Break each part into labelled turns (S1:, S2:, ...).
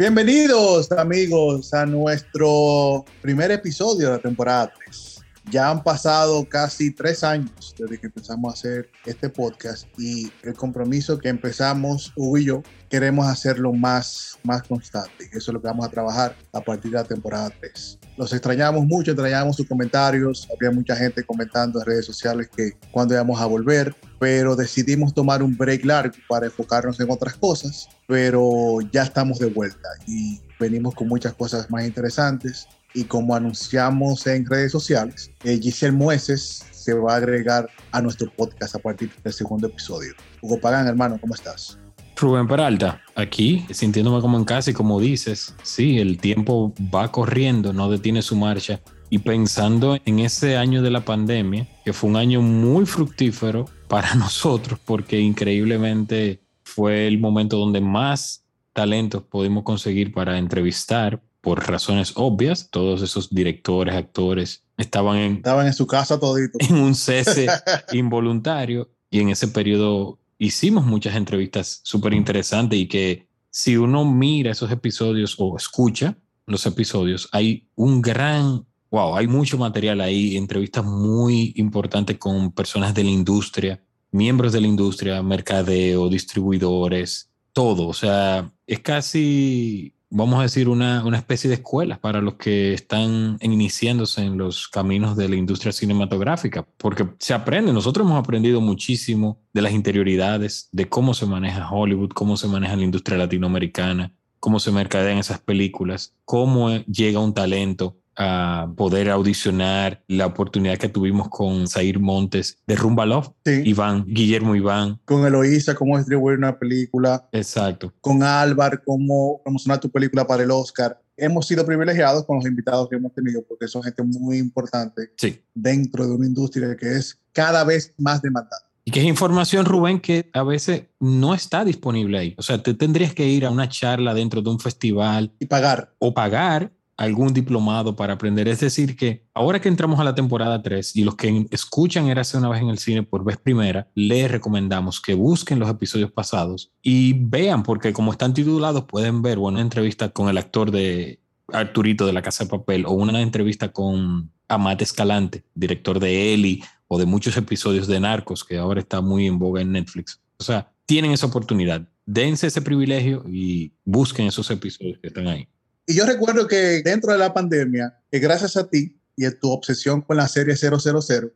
S1: Bienvenidos amigos a nuestro primer episodio de la temporada 3. Ya han pasado casi tres años desde que empezamos a hacer este podcast y el compromiso que empezamos Hugo y yo queremos hacerlo más, más constante. Eso es lo que vamos a trabajar a partir de la temporada 3. Los extrañamos mucho, extrañamos sus comentarios. Había mucha gente comentando en redes sociales que cuando íbamos a volver, pero decidimos tomar un break largo para enfocarnos en otras cosas. Pero ya estamos de vuelta y venimos con muchas cosas más interesantes y como anunciamos en redes sociales, eh, Giselle Mueces se va a agregar a nuestro podcast a partir del segundo episodio. Hugo Pagán, hermano, ¿cómo estás?
S2: Rubén Peralta, aquí sintiéndome como en casa y como dices, sí, el tiempo va corriendo, no detiene su marcha. Y pensando en ese año de la pandemia, que fue un año muy fructífero para nosotros, porque increíblemente fue el momento donde más talentos pudimos conseguir para entrevistar, por razones obvias, todos esos directores, actores, estaban en,
S1: estaban en su casa todito.
S2: En un cese involuntario y en ese periodo hicimos muchas entrevistas súper interesantes y que si uno mira esos episodios o escucha los episodios, hay un gran, wow, hay mucho material ahí, entrevistas muy importantes con personas de la industria, miembros de la industria, mercadeo, distribuidores, todo. O sea, es casi vamos a decir, una, una, especie de escuela para los que están iniciándose en los caminos de la industria cinematográfica, porque se aprende, nosotros hemos aprendido muchísimo de las interioridades, de cómo se maneja Hollywood, cómo se maneja la industria latinoamericana, cómo se mercadean esas películas, cómo llega un talento a poder audicionar la oportunidad que tuvimos con Zair Montes de Rumba Love, Iván, Guillermo Iván.
S1: Con Eloísa, cómo distribuir una película.
S2: Exacto.
S1: Con Álvaro, cómo promocionar tu película para el Oscar. Hemos sido privilegiados con los invitados que hemos tenido porque son gente muy importante
S2: sí.
S1: dentro de una industria que es cada vez más demandada.
S2: Y que es información, Rubén, que a veces no está disponible ahí. O sea, te tendrías que ir a una charla dentro de un festival.
S1: Y pagar.
S2: O pagar algún diplomado para aprender. Es decir, que ahora que entramos a la temporada 3 y los que escuchan Érase una vez en el cine por vez primera, les recomendamos que busquen los episodios pasados y vean, porque como están titulados, pueden ver una entrevista con el actor de Arturito de la Casa de Papel o una entrevista con Amate Escalante, director de Eli o de muchos episodios de Narcos, que ahora está muy en boga en Netflix. O sea, tienen esa oportunidad. Dense ese privilegio y busquen esos episodios que están ahí.
S1: Y yo recuerdo que dentro de la pandemia, que gracias a ti y a tu obsesión con la serie 000,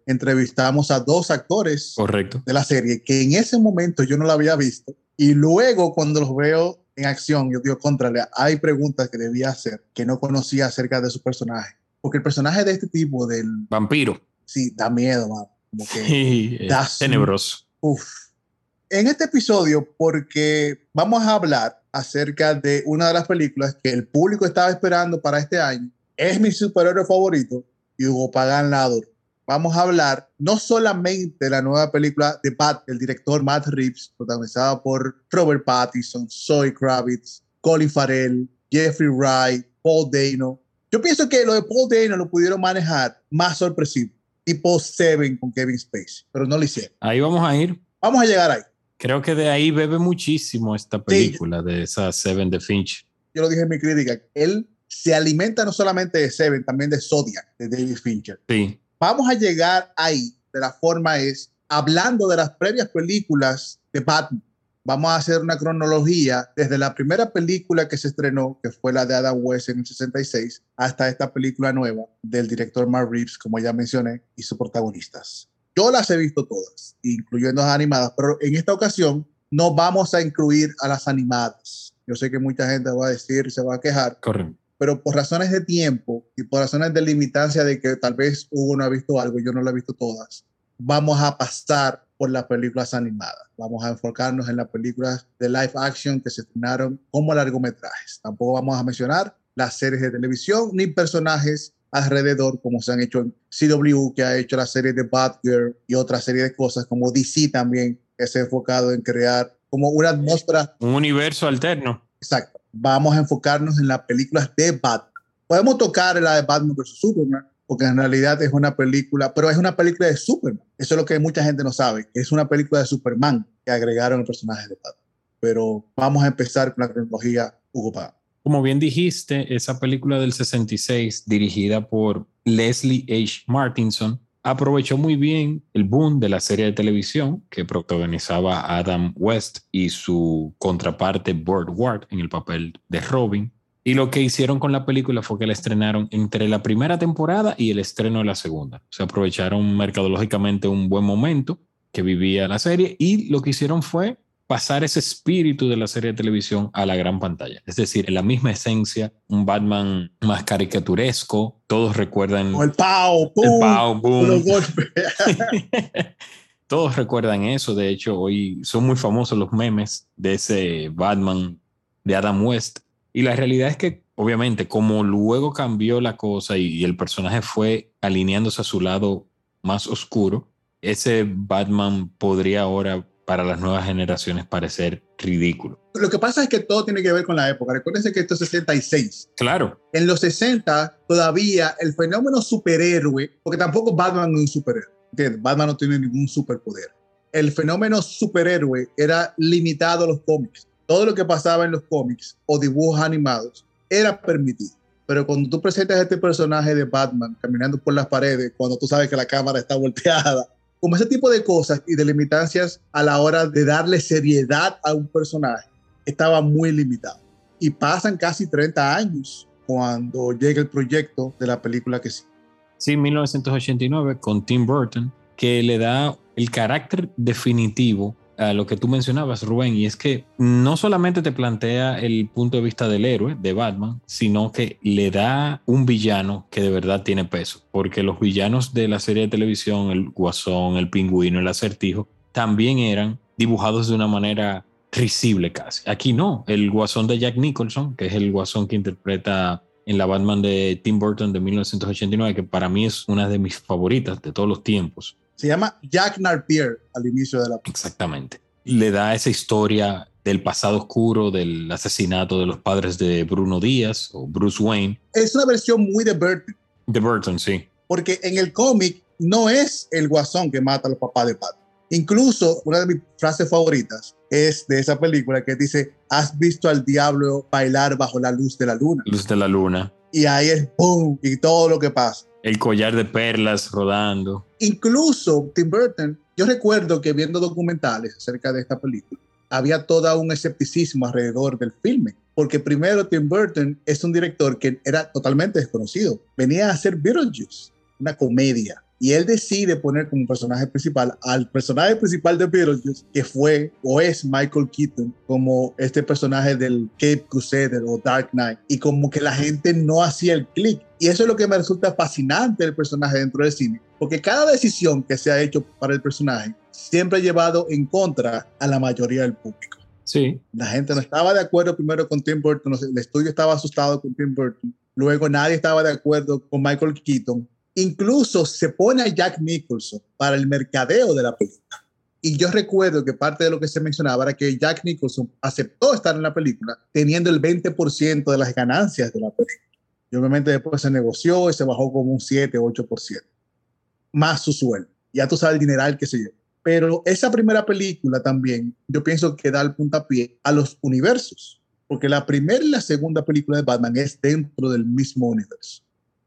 S1: entrevistamos a dos actores
S2: Correcto.
S1: de la serie que en ese momento yo no la había visto. Y luego cuando los veo en acción, yo digo, contrale, hay preguntas que debía hacer que no conocía acerca de su personaje. Porque el personaje de este tipo, del...
S2: Vampiro.
S1: Sí, da miedo, man.
S2: Como que sí, tenebroso.
S1: Uf. En este episodio, porque vamos a hablar acerca de una de las películas que el público estaba esperando para este año. Es mi superhéroe favorito y Hugo Pagan la Vamos a hablar no solamente de la nueva película de Pat, el director Matt Reeves, protagonizada por Robert Pattinson, Zoe Kravitz, Colin Farrell, Jeffrey Wright, Paul Dano. Yo pienso que lo de Paul Dano lo pudieron manejar más sorpresivo, tipo Seven con Kevin Spacey, pero no lo hicieron.
S2: Ahí vamos a ir.
S1: Vamos a llegar ahí.
S2: Creo que de ahí bebe muchísimo esta película, de esa Seven de Finch.
S1: Yo lo dije en mi crítica, él se alimenta no solamente de Seven, también de Zodiac, de David Fincher.
S2: Sí.
S1: Vamos a llegar ahí de la forma es hablando de las previas películas de Batman. Vamos a hacer una cronología desde la primera película que se estrenó, que fue la de Adam West en el 66, hasta esta película nueva del director Mark Reeves, como ya mencioné, y sus protagonistas. Yo las he visto todas, incluyendo las animadas, pero en esta ocasión no vamos a incluir a las animadas. Yo sé que mucha gente va a decir, se va a quejar.
S2: Correcto.
S1: Pero por razones de tiempo y por razones de limitancia de que tal vez uno ha visto algo y yo no lo he visto todas, vamos a pasar por las películas animadas. Vamos a enfocarnos en las películas de live action que se estrenaron como largometrajes. Tampoco vamos a mencionar las series de televisión ni personajes alrededor, como se han hecho en CW, que ha hecho la serie de Batgirl y otra serie de cosas, como DC también, que se ha enfocado en crear como una atmósfera.
S2: Un universo alterno.
S1: Exacto. Vamos a enfocarnos en las películas de Batman. Podemos tocar la de Batman vs. Superman, porque en realidad es una película, pero es una película de Superman. Eso es lo que mucha gente no sabe, que es una película de Superman que agregaron el personaje de Batman. Pero vamos a empezar con la cronología Hugo Pagan.
S2: Como bien dijiste, esa película del 66, dirigida por Leslie H. Martinson, aprovechó muy bien el boom de la serie de televisión que protagonizaba Adam West y su contraparte Burt Ward en el papel de Robin. Y lo que hicieron con la película fue que la estrenaron entre la primera temporada y el estreno de la segunda. Se aprovecharon mercadológicamente un buen momento que vivía la serie y lo que hicieron fue pasar ese espíritu de la serie de televisión a la gran pantalla. Es decir, en la misma esencia, un Batman más caricaturesco. Todos recuerdan...
S1: el pau,
S2: pum, el pau, boom. Todos recuerdan eso. De hecho, hoy son muy famosos los memes de ese Batman de Adam West. Y la realidad es que, obviamente, como luego cambió la cosa y, y el personaje fue alineándose a su lado más oscuro, ese Batman podría ahora para las nuevas generaciones parecer ridículo.
S1: Lo que pasa es que todo tiene que ver con la época. Recuérdense que esto es 66.
S2: Claro.
S1: En los 60 todavía el fenómeno superhéroe, porque tampoco Batman es un superhéroe. Batman no tiene ningún superpoder. El fenómeno superhéroe era limitado a los cómics. Todo lo que pasaba en los cómics o dibujos animados era permitido. Pero cuando tú presentas a este personaje de Batman caminando por las paredes, cuando tú sabes que la cámara está volteada, como ese tipo de cosas y de limitancias a la hora de darle seriedad a un personaje estaba muy limitado. Y pasan casi 30 años cuando llega el proyecto de la película que sí.
S2: Sí, 1989 con Tim Burton, que le da el carácter definitivo a lo que tú mencionabas, Rubén, y es que no solamente te plantea el punto de vista del héroe, de Batman, sino que le da un villano que de verdad tiene peso, porque los villanos de la serie de televisión, el guasón, el pingüino, el acertijo, también eran dibujados de una manera risible casi. Aquí no, el guasón de Jack Nicholson, que es el guasón que interpreta en la Batman de Tim Burton de 1989, que para mí es una de mis favoritas de todos los tiempos
S1: se llama Jack Napier al inicio de la
S2: Exactamente. Le da esa historia del pasado oscuro, del asesinato de los padres de Bruno Díaz o Bruce Wayne.
S1: Es una versión muy de Burton.
S2: De Burton, sí.
S1: Porque en el cómic no es el guasón que mata a los papás de Pat. Incluso una de mis frases favoritas es de esa película que dice, has visto al diablo bailar bajo la luz de la luna.
S2: Luz de la luna.
S1: Y ahí es boom y todo lo que pasa
S2: el collar de perlas rodando.
S1: Incluso Tim Burton, yo recuerdo que viendo documentales acerca de esta película, había todo un escepticismo alrededor del filme, porque primero Tim Burton es un director que era totalmente desconocido, venía a hacer Beetlejuice, una comedia, y él decide poner como personaje principal al personaje principal de Beetlejuice, que fue o es Michael Keaton, como este personaje del Cape Crusader o Dark Knight, y como que la gente no hacía el clic. Y eso es lo que me resulta fascinante del personaje dentro del cine, porque cada decisión que se ha hecho para el personaje siempre ha llevado en contra a la mayoría del público.
S2: Sí.
S1: La gente no estaba de acuerdo primero con Tim Burton, el estudio estaba asustado con Tim Burton, luego nadie estaba de acuerdo con Michael Keaton, Incluso se pone a Jack Nicholson para el mercadeo de la película. Y yo recuerdo que parte de lo que se mencionaba era que Jack Nicholson aceptó estar en la película teniendo el 20% de las ganancias de la película. Y obviamente después se negoció y se bajó como un 7, 8%, más su sueldo. Ya tú sabes el dineral que se lleva. Pero esa primera película también, yo pienso que da el puntapié a los universos, porque la primera y la segunda película de Batman es dentro del mismo universo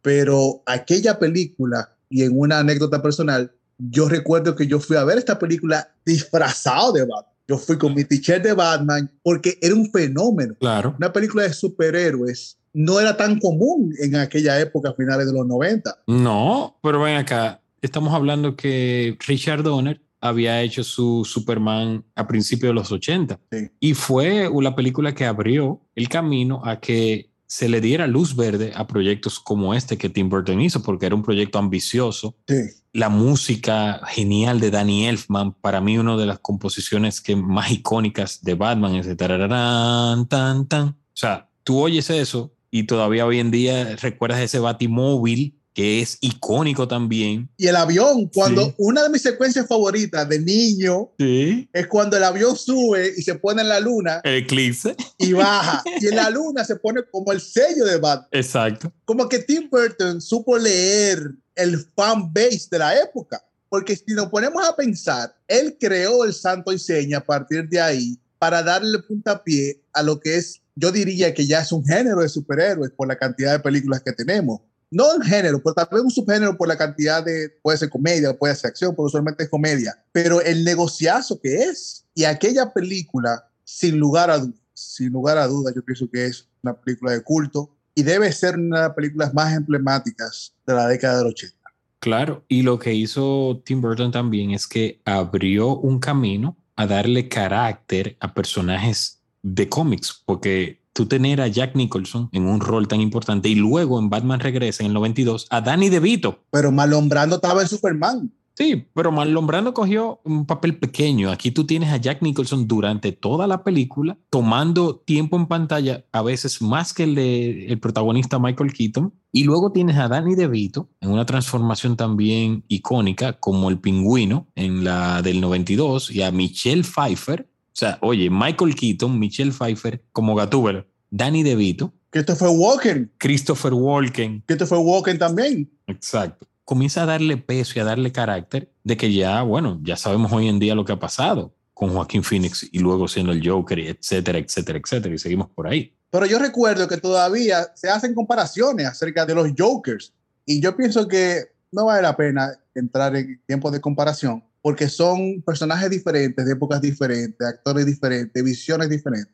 S1: pero aquella película, y en una anécdota personal, yo recuerdo que yo fui a ver esta película disfrazado de Batman. Yo fui con mi t-shirt de Batman porque era un fenómeno.
S2: Claro.
S1: Una película de superhéroes no era tan común en aquella época, a finales de los 90.
S2: No, pero ven acá, estamos hablando que Richard Donner había hecho su Superman a principios de los 80
S1: sí.
S2: y fue una película que abrió el camino a que se le diera luz verde a proyectos como este que Tim Burton hizo, porque era un proyecto ambicioso.
S1: Sí.
S2: La música genial de Danny Elfman, para mí una de las composiciones que más icónicas de Batman es de tarararán, tan, tan. O sea, tú oyes eso y todavía hoy en día recuerdas ese batimóvil que es icónico también.
S1: Y el avión, cuando una de mis secuencias favoritas de niño
S2: sí.
S1: es cuando el avión sube y se pone en la luna.
S2: El eclipse.
S1: Y baja. y en la luna se pone como el sello de Batman.
S2: Exacto.
S1: Como que Tim Burton supo leer el fan base de la época. Porque si nos ponemos a pensar, él creó el santo y seña a partir de ahí para darle puntapié a lo que es, yo diría que ya es un género de superhéroes por la cantidad de películas que tenemos no en género, pero tal vez un subgénero por la cantidad de, puede ser comedia, puede ser acción, pero usualmente es comedia, pero el negociazo que es. Y aquella película, sin lugar a dudas, sin lugar a dudas, yo pienso que es una película de culto y debe ser una de las películas más emblemáticas de la década del 80.
S2: Claro, y lo que hizo Tim Burton también es que abrió un camino a darle carácter a personajes de cómics, porque tú tener a Jack Nicholson en un rol tan importante y luego en Batman regresa en el 92 a Danny DeVito.
S1: Pero Marlon Brando estaba en Superman.
S2: Sí, pero Marlon Brando cogió un papel pequeño. Aquí tú tienes a Jack Nicholson durante toda la película, tomando tiempo en pantalla, a veces más que el de el protagonista Michael Keaton. Y luego tienes a Danny DeVito en una transformación también icónica, como el pingüino en la del 92, y a Michelle Pfeiffer sea, oye, Michael Keaton, Michelle Pfeiffer como Gatúbela, Danny DeVito.
S1: Christopher Walken.
S2: Christopher Walken.
S1: Christopher Walken también.
S2: Exacto. Comienza a darle peso y a darle carácter de que ya, bueno, ya sabemos hoy en día lo que ha pasado con Joaquín Phoenix y luego siendo el Joker, etcétera, etcétera, etcétera. Y seguimos por ahí.
S1: Pero yo recuerdo que todavía se hacen comparaciones acerca de los Jokers. Y yo pienso que no vale la pena entrar en tiempos de comparación porque son personajes diferentes, de épocas diferentes, actores diferentes, visiones diferentes.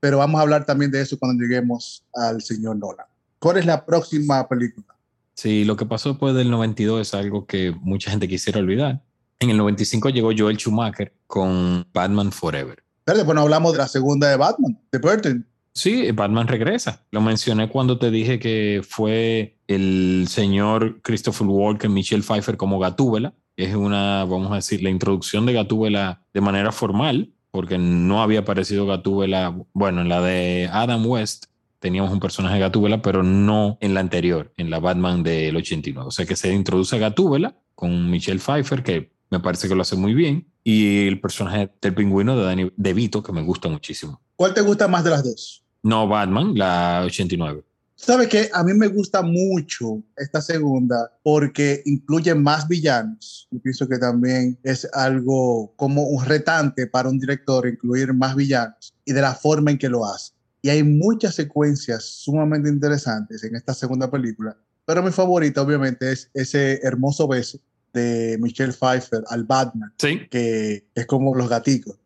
S1: Pero vamos a hablar también de eso cuando lleguemos al señor Nolan. ¿Cuál es la próxima película?
S2: Sí, lo que pasó después del 92 es algo que mucha gente quisiera olvidar. En el 95 llegó Joel Schumacher con Batman Forever.
S1: Pero bueno, hablamos de la segunda de Batman, de Burton.
S2: Sí, Batman regresa. Lo mencioné cuando te dije que fue el señor Christopher Walken, Michelle Pfeiffer como Gatúbela es una, vamos a decir, la introducción de Gatúbela de manera formal, porque no había aparecido Gatúbela, bueno, en la de Adam West teníamos un personaje de Gatúbela, pero no en la anterior, en la Batman del 89. O sea que se introduce a Gatúbela con Michelle Pfeiffer, que me parece que lo hace muy bien, y el personaje del pingüino de Danny DeVito, que me gusta muchísimo.
S1: ¿Cuál te gusta más de las dos?
S2: No, Batman, la 89.
S1: ¿Sabe qué? A mí me gusta mucho esta segunda porque incluye más villanos. Yo pienso que también es algo como un retante para un director incluir más villanos y de la forma en que lo hace. Y hay muchas secuencias sumamente interesantes en esta segunda película. Pero mi favorita, obviamente, es ese hermoso beso de Michelle Pfeiffer al Batman,
S2: ¿Sí?
S1: que es como los gaticos.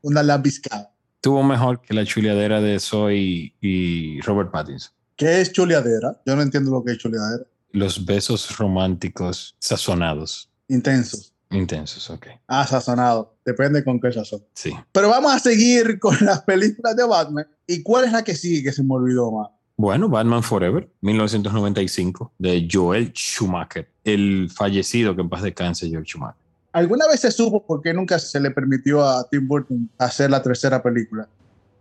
S1: Una lambiscada.
S2: Tuvo mejor que la chuleadera de Zoe y Robert Pattinson.
S1: ¿Qué es chuleadera? Yo no entiendo lo que es chuleadera.
S2: Los besos románticos sazonados.
S1: Intensos.
S2: Intensos, ok.
S1: Ah, sazonado. Depende con qué sazón.
S2: Sí.
S1: Pero vamos a seguir con las películas de Batman. ¿Y cuál es la que sigue que se me olvidó más?
S2: Bueno, Batman Forever, 1995, de Joel Schumacher, el fallecido que en paz descanse, Joel Schumacher.
S1: ¿Alguna vez se supo por qué nunca se le permitió a Tim Burton hacer la tercera película?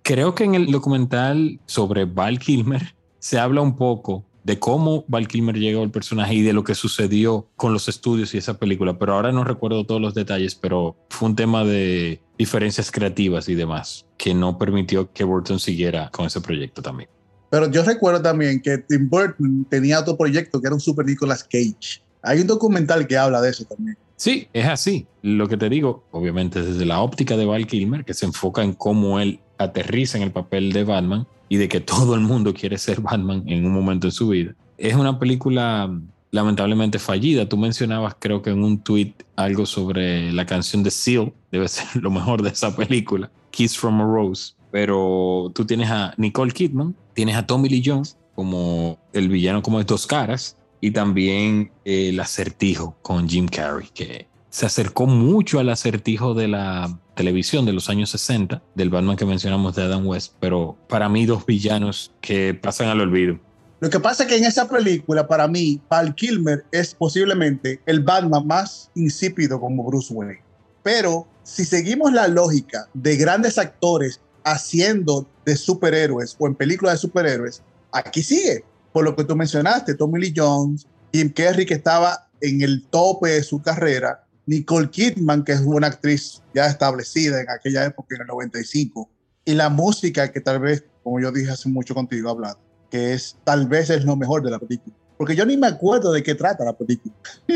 S2: Creo que en el documental sobre Val Kilmer se habla un poco de cómo Val Kilmer llegó al personaje y de lo que sucedió con los estudios y esa película, pero ahora no recuerdo todos los detalles, pero fue un tema de diferencias creativas y demás que no permitió que Burton siguiera con ese proyecto también.
S1: Pero yo recuerdo también que Tim Burton tenía otro proyecto que era un Super Nicolas Cage. Hay un documental que habla de eso también.
S2: Sí, es así. Lo que te digo, obviamente desde la óptica de Val Kilmer, que se enfoca en cómo él aterriza en el papel de Batman y de que todo el mundo quiere ser Batman en un momento en su vida. Es una película lamentablemente fallida. Tú mencionabas, creo que en un tweet, algo sobre la canción de Seal, debe ser lo mejor de esa película, Kiss from a Rose. Pero tú tienes a Nicole Kidman, tienes a Tommy Lee Jones como el villano como de dos caras, y también el acertijo con Jim Carrey, que se acercó mucho al acertijo de la televisión de los años 60, del Batman que mencionamos de Adam West, pero para mí dos villanos que pasan al olvido.
S1: Lo que pasa es que en esa película, para mí, Val Kilmer es posiblemente el Batman más insípido como Bruce Wayne. Pero si seguimos la lógica de grandes actores haciendo de superhéroes o en películas de superhéroes, aquí sigue, por lo que tú mencionaste, Tommy Lee Jones, Kim Kerry que estaba en el tope de su carrera, Nicole Kidman, que es una actriz ya establecida en aquella época, en el 95, y la música que tal vez, como yo dije hace mucho contigo hablando, que es tal vez es lo mejor de la película. Porque yo ni me acuerdo de qué trata la película.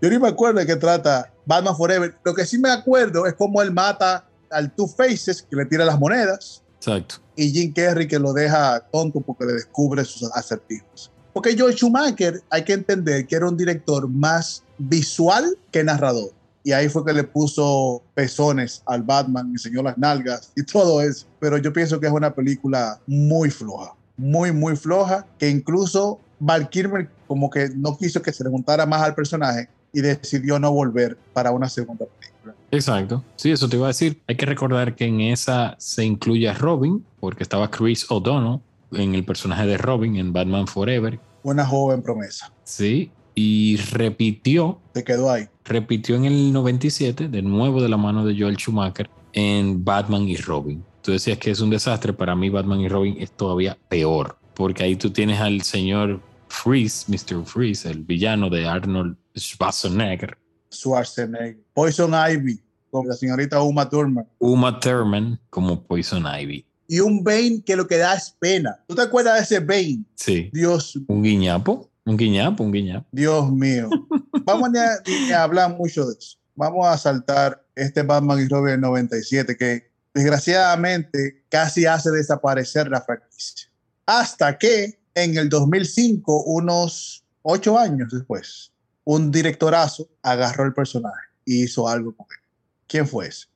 S1: yo ni me acuerdo de qué trata Batman Forever. Lo que sí me acuerdo es cómo él mata al Two Faces, que le tira las monedas.
S2: Exacto.
S1: Y Jim Carrey, que lo deja tonto porque le descubre sus acertijos. Porque George Schumacher, hay que entender que era un director más visual que narrador. Y ahí fue que le puso pezones al Batman, enseñó las nalgas y todo eso. Pero yo pienso que es una película muy floja, muy, muy floja, que incluso Val Kilmer como que no quiso que se le juntara más al personaje y decidió no volver para una segunda película.
S2: Exacto. Sí, eso te iba a decir. Hay que recordar que en esa se incluye a Robin, porque estaba Chris O'Donnell en el personaje de Robin en Batman Forever.
S1: Una joven promesa.
S2: Sí, y repitió.
S1: Se quedó ahí.
S2: Repitió en el 97, de nuevo de la mano de Joel Schumacher, en Batman y Robin. Tú decías que es un desastre. Para mí, Batman y Robin es todavía peor, porque ahí tú tienes al señor Freeze, Mr. Freeze, el villano de Arnold Schwarzenegger.
S1: Schwarzenegger. Poison Ivy, con la señorita Uma Thurman.
S2: Uma Thurman como Poison Ivy.
S1: Y un Bane que lo que da es pena. ¿Tú te acuerdas de ese Bane?
S2: Sí.
S1: Dios.
S2: Un guiñapo. Un guiñapo, un guiñapo.
S1: Dios mío. Vamos a, a hablar mucho de eso. Vamos a saltar este Batman y Robin del 97 que desgraciadamente casi hace desaparecer la franquicia. Hasta que en el 2005, unos ocho años después, un directorazo agarró el personaje y hizo algo con él. ¿Quién fue ese?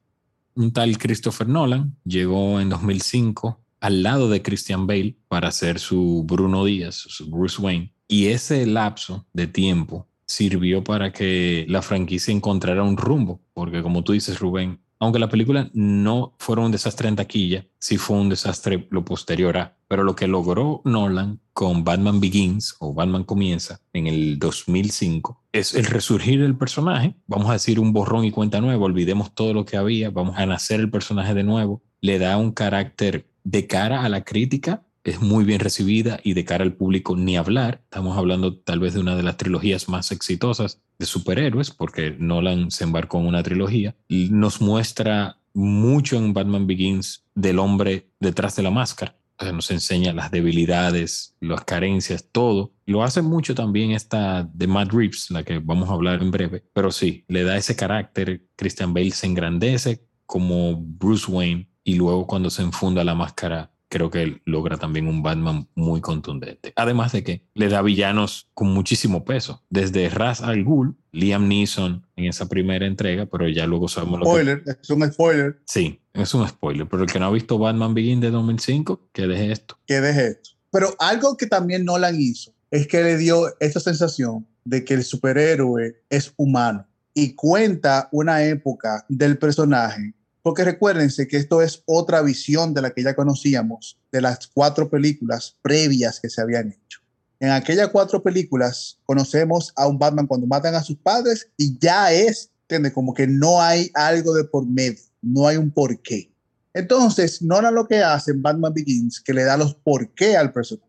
S2: Un tal Christopher Nolan llegó en 2005 al lado de Christian Bale para hacer su Bruno Díaz, su Bruce Wayne. Y ese lapso de tiempo sirvió para que la franquicia encontrara un rumbo, porque como tú dices, Rubén, aunque la película no fuera un desastre en taquilla, sí fue un desastre lo posterior a. Pero lo que logró Nolan con Batman Begins o Batman Comienza en el 2005 es el resurgir del personaje. Vamos a decir un borrón y cuenta nueva, olvidemos todo lo que había, vamos a nacer el personaje de nuevo. Le da un carácter de cara a la crítica es muy bien recibida y de cara al público ni hablar. Estamos hablando tal vez de una de las trilogías más exitosas de superhéroes, porque Nolan se embarcó en una trilogía. Y nos muestra mucho en Batman Begins del hombre detrás de la máscara. nos enseña las debilidades, las carencias, todo. Lo hace mucho también esta de Matt Reeves, la que vamos a hablar en breve. Pero sí, le da ese carácter. Christian Bale se engrandece como Bruce Wayne y luego cuando se enfunda la máscara creo que logra también un Batman muy contundente. Además de que le da villanos con muchísimo peso, desde Raz Al Ghul, Liam Neeson en esa primera entrega, pero ya luego sabemos
S1: spoiler, lo que... es un spoiler.
S2: Sí, es un spoiler, pero el que no ha visto Batman Begin de 2005, que deje esto.
S1: Que deje esto. Pero algo que también Nolan hizo es que le dio esa sensación de que el superhéroe es humano y cuenta una época del personaje porque recuérdense que esto es otra visión de la que ya conocíamos, de las cuatro películas previas que se habían hecho. En aquellas cuatro películas conocemos a un Batman cuando matan a sus padres y ya es, ¿entiendes? Como que no hay algo de por medio, no hay un porqué. Entonces, no era lo que hace en Batman Begins, que le da los porqué al personaje.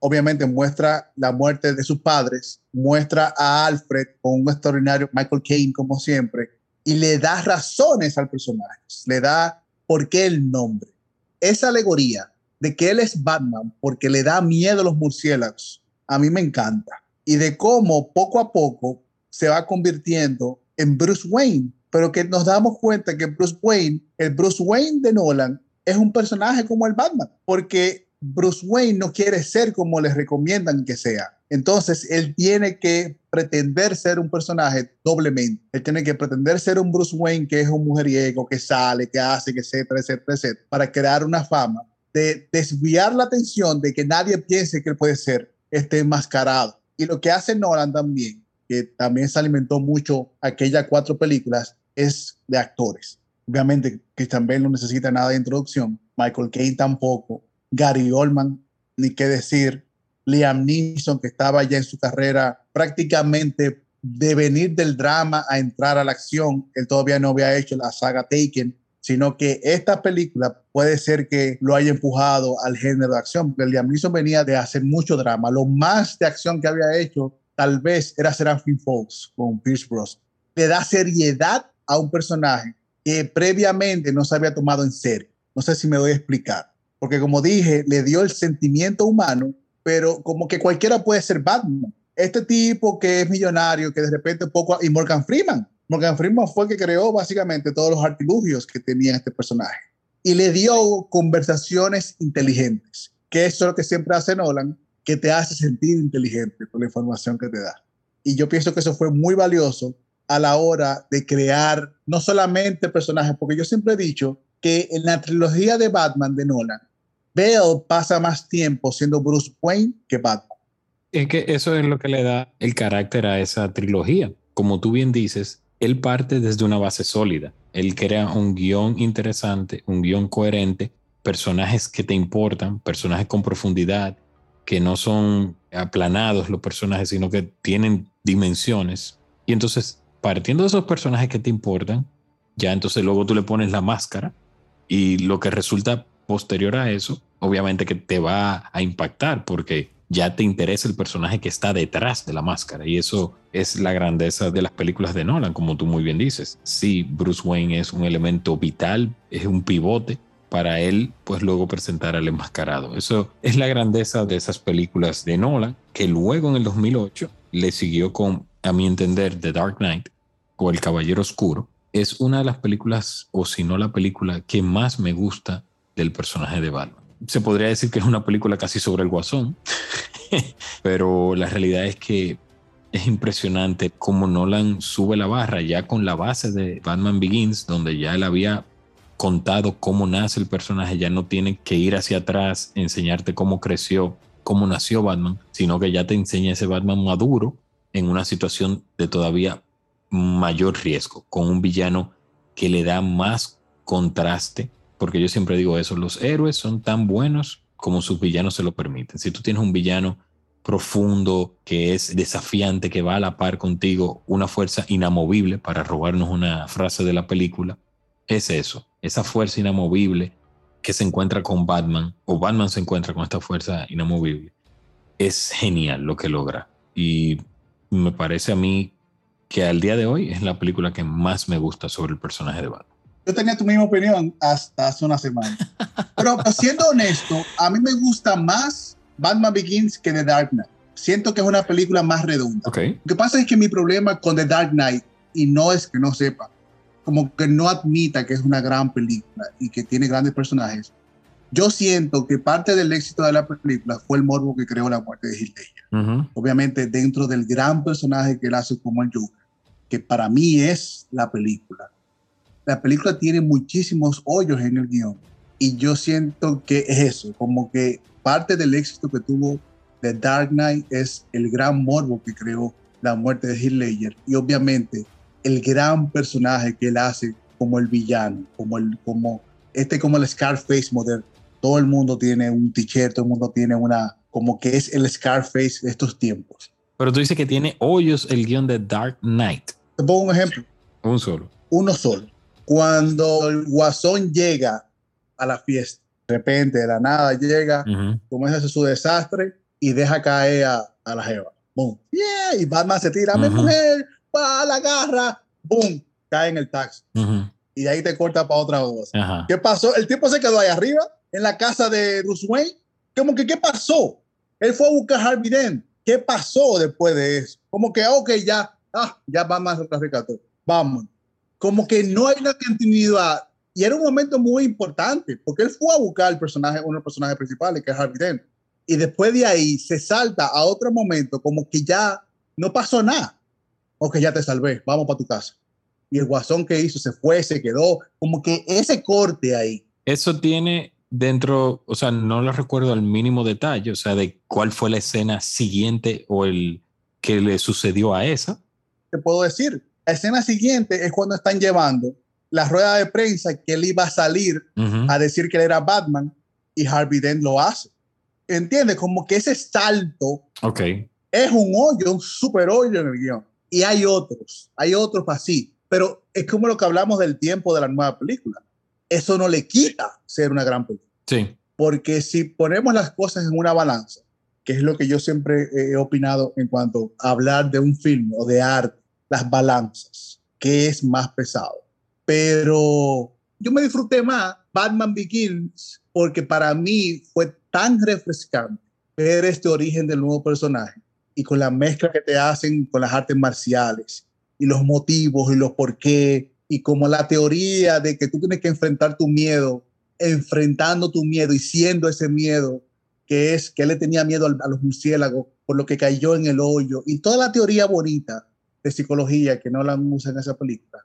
S1: Obviamente muestra la muerte de sus padres, muestra a Alfred con un extraordinario Michael Caine como siempre, y le da razones al personaje, le da por qué el nombre. Esa alegoría de que él es Batman porque le da miedo a los murciélagos, a mí me encanta. Y de cómo poco a poco se va convirtiendo en Bruce Wayne, pero que nos damos cuenta que Bruce Wayne, el Bruce Wayne de Nolan, es un personaje como el Batman, porque Bruce Wayne no quiere ser como les recomiendan que sea. Entonces, él tiene que pretender ser un personaje doblemente. Él tiene que pretender ser un Bruce Wayne que es un mujeriego, que sale, que hace, que etcétera, etcétera, etcétera, para crear una fama, de desviar la atención de que nadie piense que él puede ser este enmascarado. Y lo que hace Nolan también, que también se alimentó mucho aquellas cuatro películas, es de actores. Obviamente, Christian Bale no necesita nada de introducción, Michael Caine tampoco, Gary Oldman, ni qué decir, Liam Neeson, que estaba ya en su carrera prácticamente de venir del drama a entrar a la acción. Él todavía no había hecho la saga Taken, sino que esta película puede ser que lo haya empujado al género de acción, porque Liam Neeson venía de hacer mucho drama. Lo más de acción que había hecho tal vez era Seraphim Falls con Pierce Bros. Le da seriedad a un personaje que previamente no se había tomado en serio. No sé si me voy a explicar, porque como dije, le dio el sentimiento humano, pero como que cualquiera puede ser Batman. Este tipo que es millonario, que de repente poco... Y Morgan Freeman. Morgan Freeman fue el que creó básicamente todos los artilugios que tenía este personaje. Y le dio conversaciones inteligentes, que eso es lo que siempre hace Nolan, que te hace sentir inteligente con la información que te da. Y yo pienso que eso fue muy valioso a la hora de crear no solamente personajes, porque yo siempre he dicho que en la trilogía de Batman de Nolan, Bale pasa más tiempo siendo Bruce Wayne que Batman.
S2: Es que eso es lo que le da el carácter a esa trilogía. Como tú bien dices, él parte desde una base sólida. Él crea un guion interesante, un guion coherente, personajes que te importan, personajes con profundidad, que no son aplanados los personajes, sino que tienen dimensiones. Y entonces, partiendo de esos personajes que te importan, ya entonces luego tú le pones la máscara y lo que resulta posterior a eso, obviamente que te va a impactar porque ya te interesa el personaje que está detrás de la máscara. Y eso es la grandeza de las películas de Nolan, como tú muy bien dices. Sí, Bruce Wayne es un elemento vital, es un pivote para él, pues luego presentar al enmascarado. Eso es la grandeza de esas películas de Nolan, que luego en el 2008 le siguió con, a mi entender, The Dark Knight o El Caballero Oscuro, es una de las películas, o si no la película que más me gusta del personaje de Batman. Se podría decir que es una película casi sobre el guasón, pero la realidad es que es impresionante cómo Nolan sube la barra ya con la base de Batman Begins, donde ya él había contado cómo nace el personaje, ya no tiene que ir hacia atrás, enseñarte cómo creció, cómo nació Batman, sino que ya te enseña ese Batman maduro en una situación de todavía mayor riesgo, con un villano que le da más contraste, porque yo siempre digo eso, los héroes son tan buenos como sus villanos se lo permiten. Si tú tienes un villano profundo, que es desafiante, que va a la par contigo, una fuerza inamovible, para robarnos una frase de la película, es eso, esa fuerza inamovible que se encuentra con Batman, o Batman se encuentra con esta fuerza inamovible, es genial lo que logra. Y me parece a mí que al día de hoy es la película que más me gusta sobre el personaje de Batman.
S1: Yo tenía tu misma opinión hasta hace una semana. Pero siendo honesto, a mí me gusta más Batman Begins que The Dark Knight. Siento que es una película más redonda.
S2: Okay.
S1: Lo que pasa es que mi problema con The Dark Knight, y no es que no sepa, como que no admita que es una gran película y que tiene grandes personajes, yo siento que parte del éxito de la película fue el morbo que creó la muerte de Heath Ledger. Obviamente dentro del gran personaje que él hace como el Joker, que para mí es la película. La película tiene muchísimos hoyos en el guion y yo siento que es eso, como que parte del éxito que tuvo The Dark Knight es el gran morbo que creó la muerte de Heath Ledger y obviamente el gran personaje que él hace como el villano, como el como este como el Scarface moderno todo el mundo tiene un t-shirt, todo el mundo tiene una, como que es el Scarface de estos tiempos.
S2: Pero tú dices que tiene hoyos el guion de Dark Knight.
S1: Te pongo un ejemplo.
S2: Un solo.
S1: Uno solo. Cuando el guasón llega a la fiesta, de repente, de la nada llega, comienza a hacer su desastre y deja caer a, a la jeva. Boom. Yeah, y Batman se tira, mi mujer, va, la agarra, boom, cae en el taxi. Y ahí te corta para otra cosa. ¿Qué pasó? El tipo se quedó ahí arriba en la casa de Bruce Wayne. Como que, ¿qué pasó? Él fue a buscar a Harvey Dent. ¿Qué pasó después de eso? Como que, ok, ya, ah, ya va más otra rescató. Vamos. Como que no hay una continuidad. Y era un momento muy importante, porque él fue a buscar al personaje, uno de los personajes principales, que es Harvey Dent. Y después de ahí se salta a otro momento, como que ya no pasó nada. Ok, ya te salvé, vamos para tu casa. Y el guasón que hizo se fue, se quedó. Como que ese corte ahí.
S2: Eso tiene dentro, o sea, no lo recuerdo al mínimo detalle, o sea, de cuál fue la escena siguiente o el que le sucedió a esa.
S1: Te puedo decir, la escena siguiente es cuando están llevando la rueda de prensa que él iba a salir a decir que él era Batman y Harvey Dent lo hace. ¿Entiendes? Como que ese salto
S2: okay.
S1: es un hoyo, un super hoyo en el guion. Y hay otros, hay otros así. Pero es como lo que hablamos del tiempo de la nueva película eso no le quita ser una gran película.
S2: Sí.
S1: Porque si ponemos las cosas en una balanza, que es lo que yo siempre he opinado en cuanto a hablar de un film o de arte, las balanzas, ¿qué es más pesado? Pero yo me disfruté más Batman Begins porque para mí fue tan refrescante ver este origen del nuevo personaje y con la mezcla que te hacen con las artes marciales y los motivos y los por qué y como la teoría de que tú tienes que enfrentar tu miedo, enfrentando tu miedo y siendo ese miedo que es que él le tenía miedo a los murciélagos por lo que cayó en el hoyo y toda la teoría bonita de psicología que no la usa en esa película,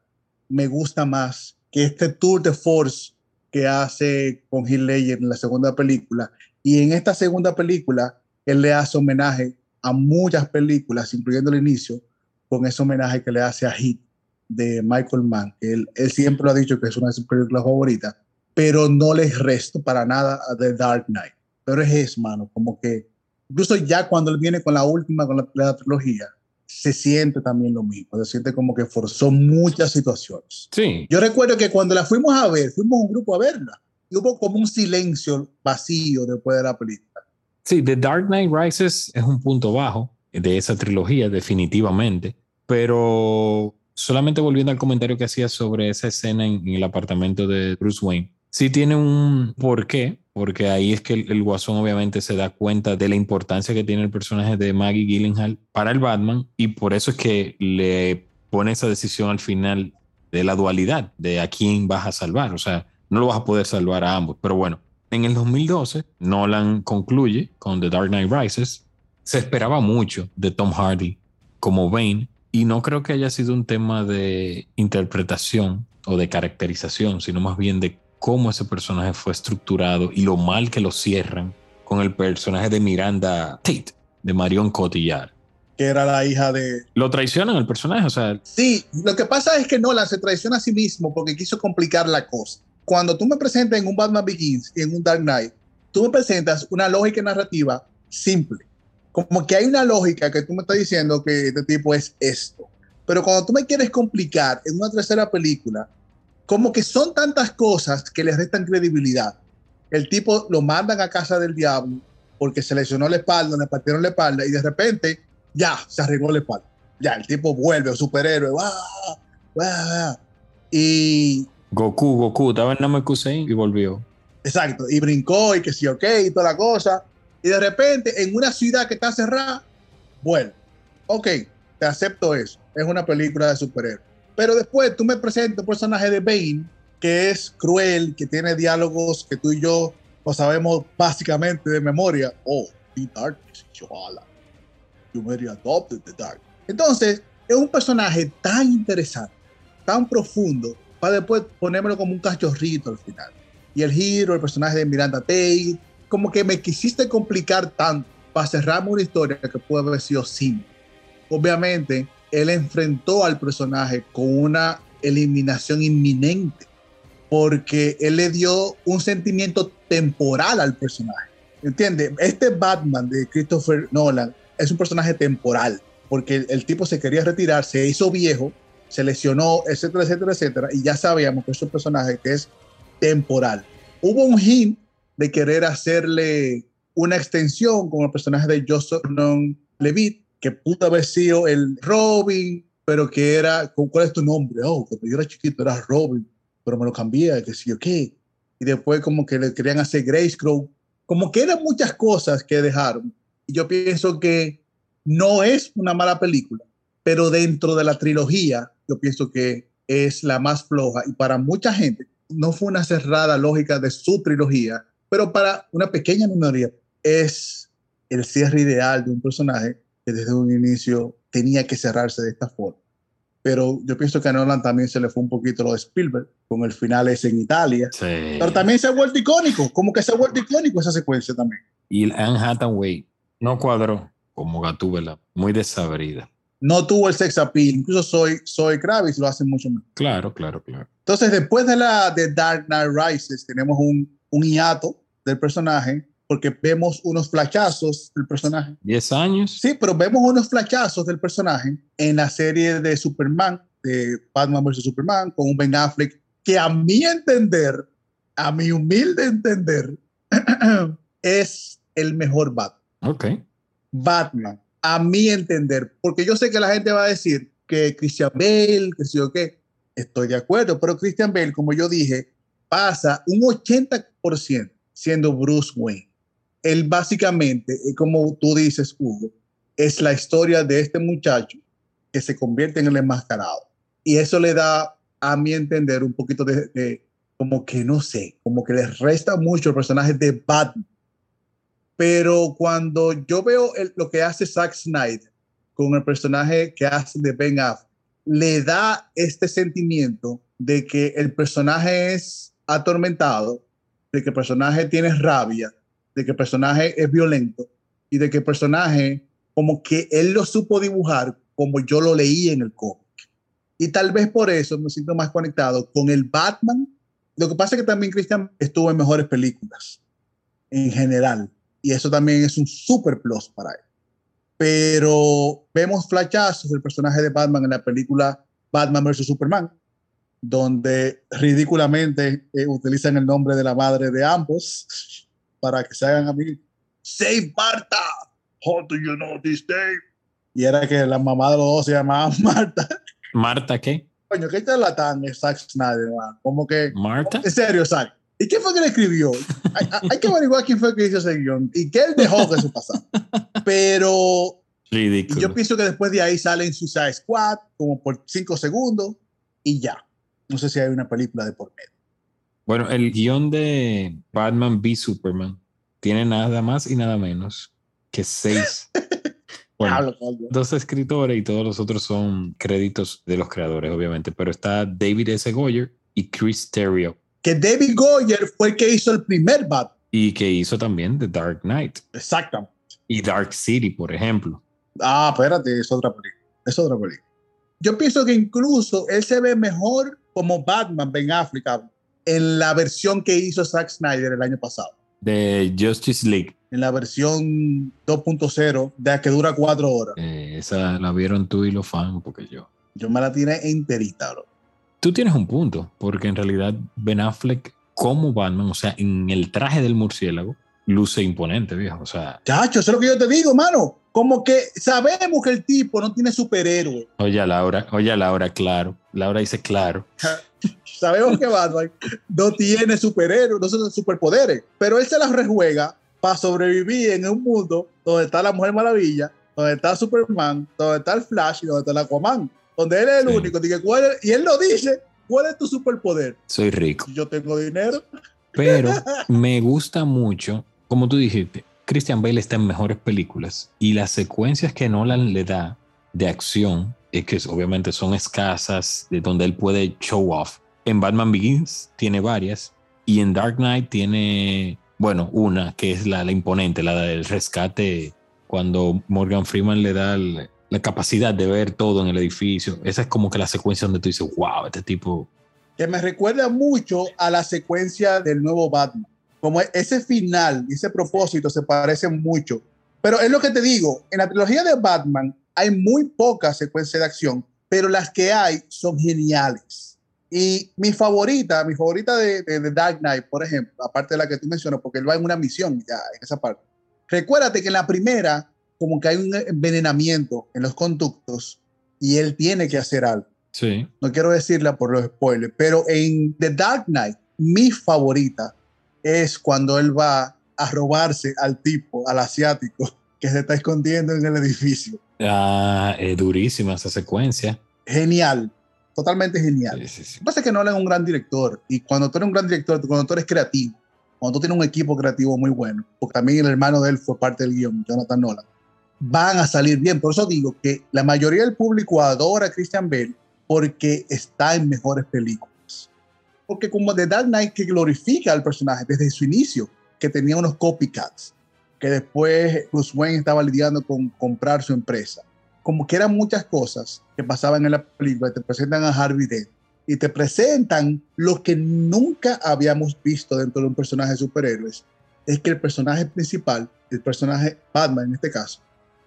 S1: me gusta más que este tour de force que hace con Heath Ledger en la segunda película. Y en esta segunda película, él le hace homenaje a muchas películas, incluyendo el inicio, con ese homenaje que le hace a Heath de Michael Mann. Él, él siempre lo ha dicho que es una de sus películas favoritas, pero no le resto para nada a The Dark Knight. Pero es eso, mano, como que incluso ya cuando él viene con la última, con la, la trilogía, se siente también lo mismo, se siente como que forzó muchas situaciones.
S2: Sí.
S1: Yo recuerdo que cuando la fuimos a ver, fuimos un grupo a verla, y hubo como un silencio vacío después de la película.
S2: Sí, The Dark Knight Rises es un punto bajo de esa trilogía, definitivamente, pero solamente volviendo al comentario que hacía sobre esa escena en, en el apartamento de Bruce Wayne, sí tiene un porqué, porque ahí es que el, Guasón obviamente se da cuenta de la importancia que tiene el personaje de Maggie Gyllenhaal para el Batman y por eso es que le pone esa decisión al final de la dualidad de a quién vas a salvar, o sea, no lo vas a poder salvar a ambos, pero bueno, en el 2012 Nolan concluye con The Dark Knight Rises, se esperaba mucho de Tom Hardy como Bane y no creo que haya sido un tema de interpretación o de caracterización, sino más bien de cómo ese personaje fue estructurado y lo mal que lo cierran con el personaje de Miranda Tate, de Marion Cotillard.
S1: Que era la hija de...
S2: Lo traicionan el personaje, o sea...
S1: Sí, lo que pasa es que Nolan se traiciona a sí mismo porque quiso complicar la cosa. Cuando tú me presentas en un Batman Begins y en un Dark Knight, tú me presentas una lógica narrativa simple. Como que hay una lógica que tú me estás diciendo que este tipo es esto. Pero cuando tú me quieres complicar en una tercera película, como que son tantas cosas que le restan credibilidad. El tipo lo mandan a casa del diablo porque se lesionó la espalda, le partieron la espalda y de repente ya se arregló la espalda. Ya el tipo vuelve, superhéroe. ¡Wah! ¡Wah! Y.
S2: Goku, Goku, estaba en Namekusein y volvió.
S1: Exacto, y brincó y que sí, ok, y toda la cosa. Y de repente, en una ciudad que está cerrada, vuelve. Ok, te acepto eso. Es una película de superhéroes. Pero después tú me presentas un personaje de Bane que es cruel, que tiene diálogos que tú y yo no sabemos básicamente de memoria. Oh, the darkness, Joala. You very adopted the dark. Entonces, es un personaje tan interesante, tan profundo, para después ponérmelo como un cachorrito al final. Y el giro, el personaje de Miranda Tate, como que me quisiste complicar tanto para cerrarme una historia que puede haber sido simple. Obviamente, él enfrentó al personaje con una eliminación inminente, porque él le dio un sentimiento temporal al personaje. ¿Entiende? Este Batman de Christopher Nolan es un personaje temporal, porque el, tipo se quería retirar, se hizo viejo, se lesionó, etcétera, etcétera, etcétera, y ya sabíamos que es un personaje que es temporal. Hubo un hint de querer hacerle una extensión con el personaje de Joseph Levitt, que pudo haber el Robin, pero que era, ¿cuál es tu nombre? Oh, cuando yo era chiquito era Robin, pero me lo cambié, que sí, ok. Y después como que le querían hacer Grace Crow, como que eran muchas cosas que dejaron. Y yo pienso que no es una mala película, pero dentro de la trilogía, yo pienso que es la más floja. Y para mucha gente, no fue una cerrada lógica de su trilogía, pero para una pequeña minoría es el cierre ideal de un personaje que desde un inicio tenía que cerrarse de esta forma. Pero yo pienso que a Nolan también se le fue un poquito lo de Spielberg, con el final ese en Italia.
S2: Sí.
S1: Pero también se ha vuelto icónico, como que se ha vuelto icónico esa secuencia también.
S2: Y Anne Hathaway no cuadró como Gatúbela, muy desabrida.
S1: No tuvo el sex appeal, incluso soy, soy Kravitz lo hace mucho mejor.
S2: Claro, claro, claro.
S1: Entonces, después de la de Dark Knight Rises, tenemos un, un hiato del personaje porque vemos unos flachazos del personaje.
S2: ¿10 años?
S1: Sí, pero vemos unos flachazos del personaje en la serie de Superman, de Batman vs. Superman, con un Ben Affleck, que a mi entender a mi humilde entender, es el mejor Batman.
S2: Ok.
S1: Batman, a mi entender, porque yo sé que la gente va a decir que Christian Bale, que sí o qué, estoy de acuerdo, pero Christian Bale, como yo dije, pasa un 80% siendo Bruce Wayne. Él básicamente, eh, como tú dices, Hugo, es la historia de este muchacho que se convierte en el enmascarado. Y eso le da, a mi entender, un poquito de, de como que no sé, como que le resta mucho el personaje de Batman pero cuando yo veo lo que hace Zack Snyder con el personaje que hace de Ben Affleck, le da este sentimiento de que el personaje es atormentado, de que el personaje tiene rabia, de que personaje es violento y de que personaje como que él lo supo dibujar como yo lo leí en el cómic. Y tal vez por eso me siento más conectado con el Batman. Lo que pasa es que también Christian estuvo en mejores películas en general y eso también es un super plus para él. Pero vemos flashazos del personaje de Batman en la película Batman vs. Superman, donde ridículamente eh, utilizan el nombre de la madre de ambos para que se hagan amigos. Save Marta. How do you know this name? Y era que la mamá de los dos se llamaba Marta.
S2: ¿Marta qué?
S1: Coño, ¿qué tal la tan Zack Snyder? Man? Como que.
S2: ¿Marta?
S1: En serio, Zack. ¿Y quién fue que le escribió? hay, hay, que averiguar quién fue que hizo ese guion y qué él dejó que eso pasara. Pero
S2: Ridículo.
S1: yo pienso que después de ahí sale en Suicide Squad como por cinco segundos y ya. No sé si hay una película de por medio.
S2: Bueno, el guion de Batman v Superman tiene nada más y nada menos que seis. Bueno, dos escritores y todos los otros son créditos de los creadores, obviamente, pero está David S. Goyer y Chris Terrio.
S1: Que David Goyer fue el que hizo el primer Batman.
S2: Y que hizo también The Dark Knight.
S1: Exactamente.
S2: Y Dark City, por ejemplo.
S1: Ah, espérate, es otra película. Es otra película. Yo pienso que incluso él se ve mejor como Batman, Ben Affleck, en la versión que hizo Zack Snyder el año pasado.
S2: De Justice League.
S1: En la versión 2.0, de la que dura cuatro horas.
S2: Eh, esa la vieron tú y los fans, porque yo.
S1: Yo me la tiré enterita, bro.
S2: Tú tienes un punto, porque en realidad Ben Affleck como Batman, o sea, en el traje del murciélago, luce imponente, viejo. O sea.
S1: Chacho, eso es lo que yo te digo, mano. Como que sabemos que el tipo no tiene superhéroe.
S2: Oye, Laura, oye, Laura, claro. Laura dice claro.
S1: sabemos que Batman no tiene superhéroes, no son superpoderes, pero él se las rejuega para sobrevivir en un mundo donde está la Mujer Maravilla, donde está Superman, donde está el Flash y donde está el Aquaman, donde él es el sí. único. Dice, ¿cuál es? Y él lo dice, ¿cuál es tu superpoder?
S2: Soy rico.
S1: Yo tengo dinero.
S2: Pero me gusta mucho, como tú dijiste, Christian Bale está en mejores películas y las secuencias que Nolan le da de acción, es que obviamente son escasas, de donde él puede show off. En Batman Begins tiene varias y en Dark Knight tiene, bueno, una que es la, la imponente, la del rescate, cuando Morgan Freeman le da la capacidad de ver todo en el edificio. Esa es como que la secuencia donde tú dices, wow, este tipo...
S1: Que me recuerda mucho a la secuencia del nuevo Batman como ese final y ese propósito se parecen mucho. Pero es lo que te digo, en la trilogía de Batman hay muy pocas secuencias de acción, pero las que hay son geniales. Y mi favorita, mi favorita de, de, de, Dark Knight, por ejemplo, aparte de la que tú mencionas, porque él va en una misión ya en esa parte. Recuérdate que en la primera, como que hay un envenenamiento en los conductos y él tiene que hacer algo.
S2: Sí.
S1: No quiero decirla por los spoilers, pero en The Dark Knight, mi favorita es cuando él va a robarse al tipo, al asiático, que se está escondiendo en el edificio.
S2: Ah, es durísima esa secuencia.
S1: Genial, totalmente genial.
S2: Sí, sí, sí.
S1: Lo que pasa es que Nolan es un gran director y cuando tú eres un gran director, cuando tú eres creativo, cuando tú tienes un equipo creativo muy bueno, porque también el hermano de él fue parte del guion, Jonathan Nolan, van a salir bien. Por eso digo que la mayoría del público adora a Christian Bale porque está en mejores películas porque como The Dark Knight que glorifica al personaje desde su inicio, que tenía unos copycats, que después Bruce Wayne estaba lidiando con comprar su empresa. Como que eran muchas cosas que pasaban en la película, te presentan a Harvey Dent y te presentan lo que nunca habíamos visto dentro de un personaje de superhéroes, es que el personaje principal, el personaje Batman en este caso,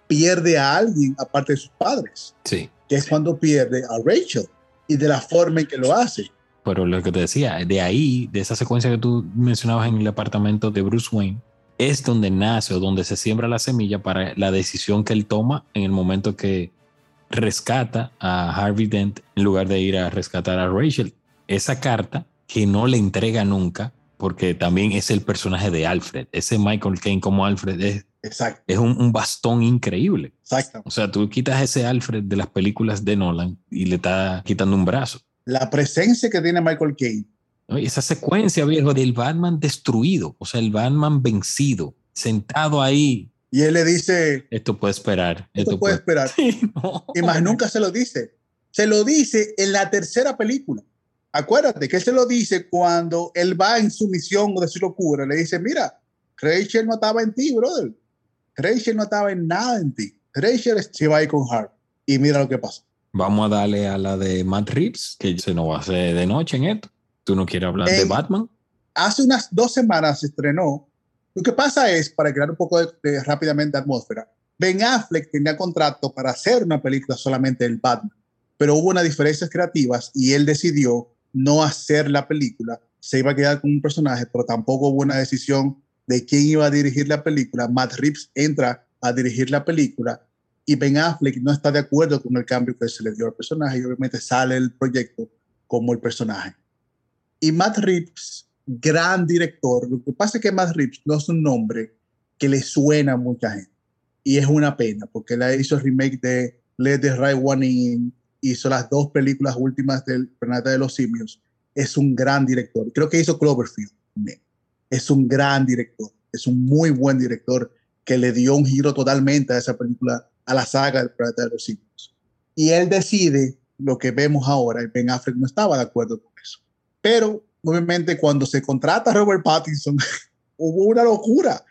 S1: pierde a alguien aparte de sus padres.
S2: Sí.
S1: Que es
S2: sí.
S1: cuando pierde a Rachel y de la forma en que lo hace
S2: pero lo que te decía, de ahí, de esa secuencia que tú mencionabas en el apartamento de Bruce Wayne, es donde nace o donde se siembra la semilla para la decisión que él toma en el momento que rescata a Harvey Dent en lugar de ir a rescatar a Rachel. Esa carta que no le entrega nunca, porque también es el personaje de Alfred. Ese Michael Caine como Alfred es,
S1: Exacto.
S2: es un, un bastón increíble.
S1: Exacto.
S2: O sea, tú quitas ese Alfred de las películas de Nolan y le está quitando un brazo.
S1: La presencia que tiene Michael Caine.
S2: esa secuencia, viejo, del Batman destruido, o sea, el Batman vencido, sentado ahí.
S1: Y él le dice,
S2: Esto puede esperar.
S1: esto puede esperar.
S2: Sí, no.
S1: Y más nunca se lo dice. Se lo dice en la tercera película. Acuérdate que él se lo dice cuando él va en su misión o de su locura. Le dice, mira, Rachel no estaba en ti, brother. Rachel no estaba en nada en ti. Rachel se va a ir con Hart. Y mira lo que pasa.
S2: Vamos a darle a la de Matt Reeves, que se nos va a hacer de noche en esto. ¿Tú no quieres hablar de. Batman?
S1: Hace unas dos semanas se estrenó. Lo que pasa es, para crear un poco de, de rápidamente atmósfera, Ben Affleck tenía contrato para hacer una película solamente del Batman, pero hubo unas diferencias creativas y él decidió no hacer la película. Se iba a quedar con un personaje, pero tampoco hubo una decisión de quién iba a dirigir la película. Matt Reeves entra a dirigir la película y Ben Affleck no está de acuerdo con el cambio que se le dio al personaje y obviamente sale el proyecto como el personaje. Y Matt Reeves, gran director, lo que pasa es que Matt Reeves no es un nombre que le suena a mucha gente. Y es una pena, porque él hizo el remake de Let the Right One In, hizo las dos películas últimas del Planeta de los Simios. Es un gran director. Creo que hizo Cloverfield también. Es un gran director. Es un muy buen director que le dio un giro totalmente a esa película, a la saga del Planeta de los Simios. Y él decide lo que vemos ahora. y Ben Affleck no estaba de acuerdo con eso. Pero obviamente cuando se contrata a Robert Pattinson, hubo una locura,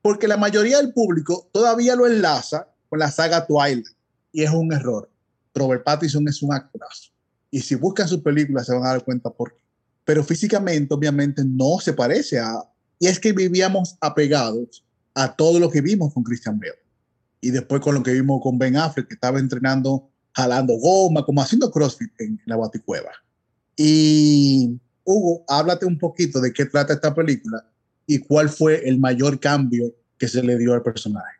S1: porque la mayoría del público todavía lo enlaza con la saga Twilight, y es un error. Robert Pattinson es un actorazo. Y si buscan sus películas se van a dar cuenta por qué. Pero físicamente, obviamente, no se parece a... Y es que vivíamos apegados a todo lo que vimos con Christian Bale. Y después con lo que vimos con Ben Affleck, que estaba entrenando, jalando goma, como haciendo CrossFit en la Baticueva. Y Hugo, háblate un poquito de qué trata esta película y cuál fue el mayor cambio que se le dio al personaje.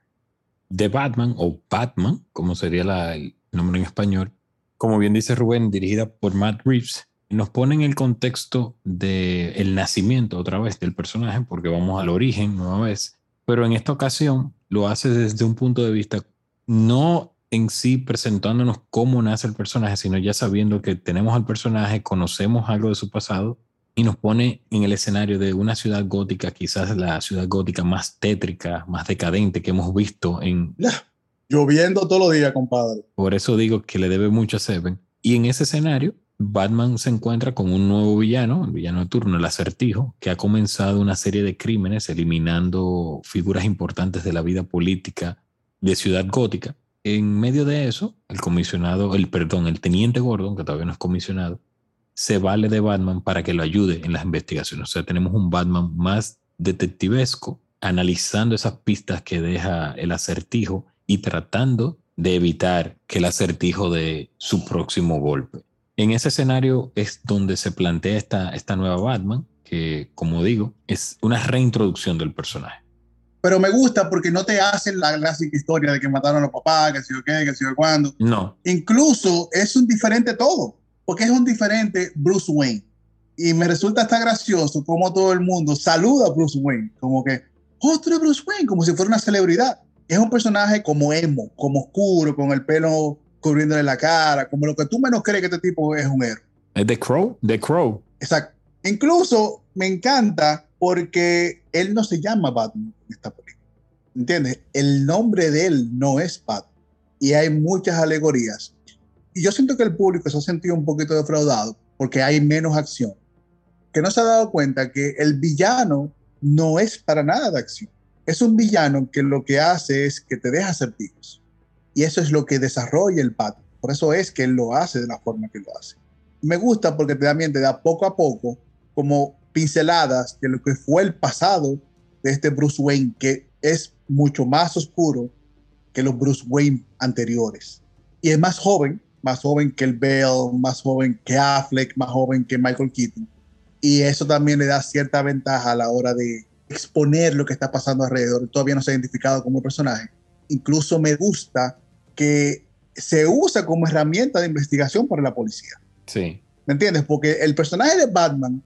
S2: The Batman o Batman, como sería la- el nombre en español, como bien dice Rubén, dirigida por Matt Reeves, nos pone en el contexto del el nacimiento otra vez del personaje, porque vamos al origen nueva vez, pero en esta ocasión lo hace desde un punto de vista no en sí presentándonos cómo nace el personaje, sino ya sabiendo que tenemos al personaje, conocemos algo de su pasado y nos pone en el escenario de una ciudad gótica, quizás la ciudad gótica más tétrica, más decadente que hemos visto en...
S1: Lloviendo todos los días, compadre.
S2: Por eso digo que le debe mucho a Seven. Y en ese escenario, Batman se encuentra con un nuevo villano, el villano turno, el acertijo, que ha comenzado una serie de crímenes eliminando figuras importantes de la vida política de Ciudad Gótica. En medio de eso, el comisionado, el perdón, el teniente Gordon, que todavía no es comisionado, se vale de Batman para que lo ayude en las investigaciones. O sea, tenemos un Batman más detectivesco, analizando esas pistas que deja el acertijo y tratando de evitar que el acertijo de su próximo golpe. En ese escenario es donde se plantea esta, esta nueva Batman, que como digo, es una reintroducción del personaje.
S1: Pero me gusta porque no te hacen la clásica historia de que mataron a los papás, que si o qué, que si o cuándo.
S2: No,
S1: Incluso es un diferente todo, porque es un diferente Bruce Wayne. Y me resulta hasta gracioso como todo el mundo saluda a Bruce Wayne, como que otro Bruce Wayne, como si fuera una celebridad. Es un personaje como emo, como oscuro, con el pelo cubriéndole la cara, como lo que tú menos crees que este tipo es un héroe.
S2: es The Crow, The Crow.
S1: Exacto. Incluso me encanta porque él no se llama Batman en esta película. ¿Entiendes? El nombre de él no es Batman. Y hay muchas alegorías. Y yo siento que el público se ha sentido un poquito defraudado porque hay menos acción. Que no se ha dado cuenta que el villano no es para nada de acción. Es un villano que lo que hace es que te deja acertijos. Y eso es lo que desarrolla el Batman. Por eso es que él lo hace de la forma que lo hace. Me gusta porque también te da poco a poco como pinceladas de lo que fue el pasado de este Bruce Wayne, que es mucho más oscuro que los Bruce Wayne anteriores. Y es más joven, más joven que el Bell, más joven que Affleck, más joven que Michael Keaton. Y eso también le da cierta ventaja a la hora de exponer lo que está pasando alrededor. Todavía no se ha identificado como personaje. Incluso me gusta que se usa como herramienta de investigación para la policía.
S2: Sí.
S1: ¿Me entiendes? Porque el personaje de Batman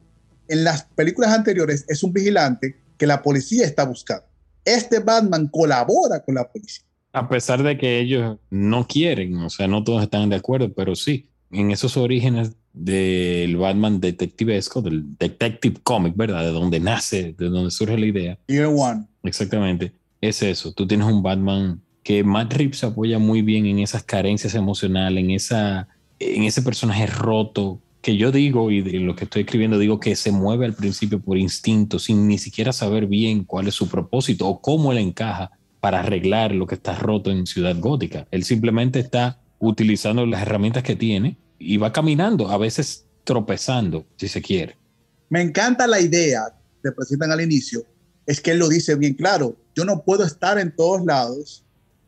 S1: en las películas anteriores es un vigilante que la policía está buscando. Este Batman colabora con la policía.
S2: A pesar de que ellos no quieren, o sea, no todos están de acuerdo, pero sí, en esos orígenes del Batman detectivesco, del detective comic, ¿verdad? De donde nace, de donde surge la idea.
S1: Year One.
S2: Exactamente. Es eso. Tú tienes un Batman que Matt Reeves apoya muy bien en esas carencias emocionales, en, esa, en ese personaje roto que yo digo y de lo que estoy escribiendo digo que se mueve al principio por instinto sin ni siquiera saber bien cuál es su propósito o cómo él encaja para arreglar lo que está roto en Ciudad Gótica. Él simplemente está utilizando las herramientas que tiene y va caminando, a veces tropezando, si se quiere.
S1: Me encanta la idea que presentan al inicio, es que él lo dice bien claro, yo no puedo estar en todos lados,